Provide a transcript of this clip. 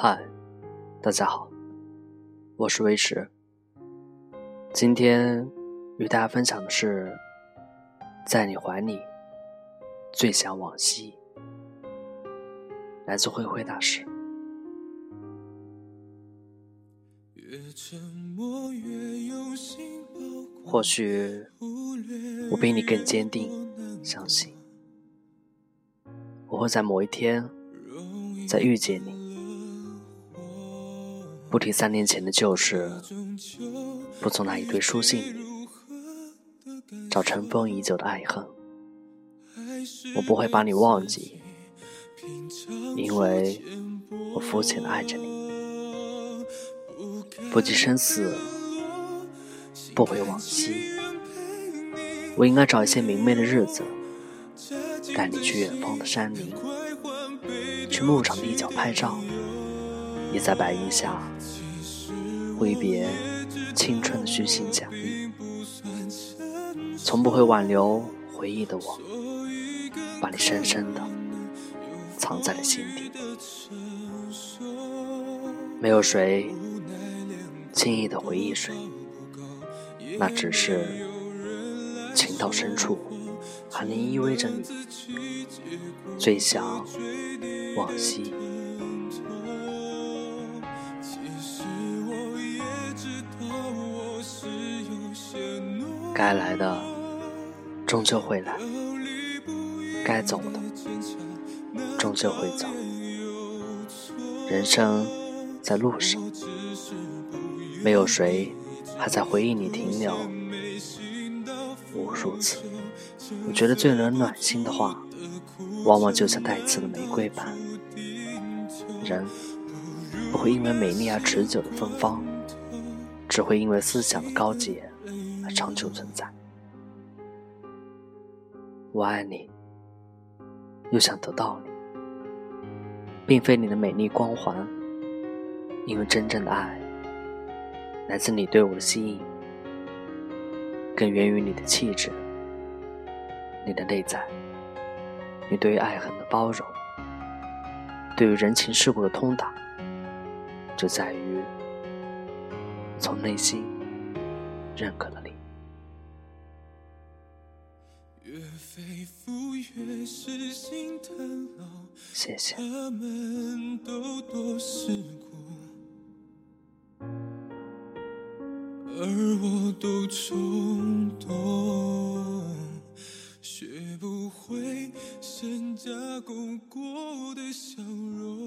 嗨，大家好，我是维持。今天与大家分享的是，在你怀里最想往昔，来自灰灰大师。或许我比你更坚定，相信我会在某一天再遇见你。不提三年前的旧事，不从那一堆书信里找尘封已久的爱恨。我不会把你忘记，因为我肤浅的爱着你。不计生死，不回往昔。我应该找一些明媚的日子，带你去远方的山林，去牧场的一角拍照。你在白云下挥别青春的虚情假意，从不会挽留回忆的我，把你深深的藏在了心底。没有谁轻易的回忆谁，那只是情到深处还能依偎着你，最想往昔。该来的终究会来，该走的终究会走。人生在路上，没有谁还在回忆里停留无数次。我觉得最能暖心的话，往往就像带刺的玫瑰般。人不会因为美丽而持久的芬芳，只会因为思想的高洁。长久存在。我爱你，又想得到你，并非你的美丽光环，因为真正的爱来自你对我的吸引，更源于你的气质、你的内在、你对于爱恨的包容、对于人情世故的通达，就在于从内心认可了你。谢谢。他们都多世故，而我都冲动，学不会身价够过的笑容。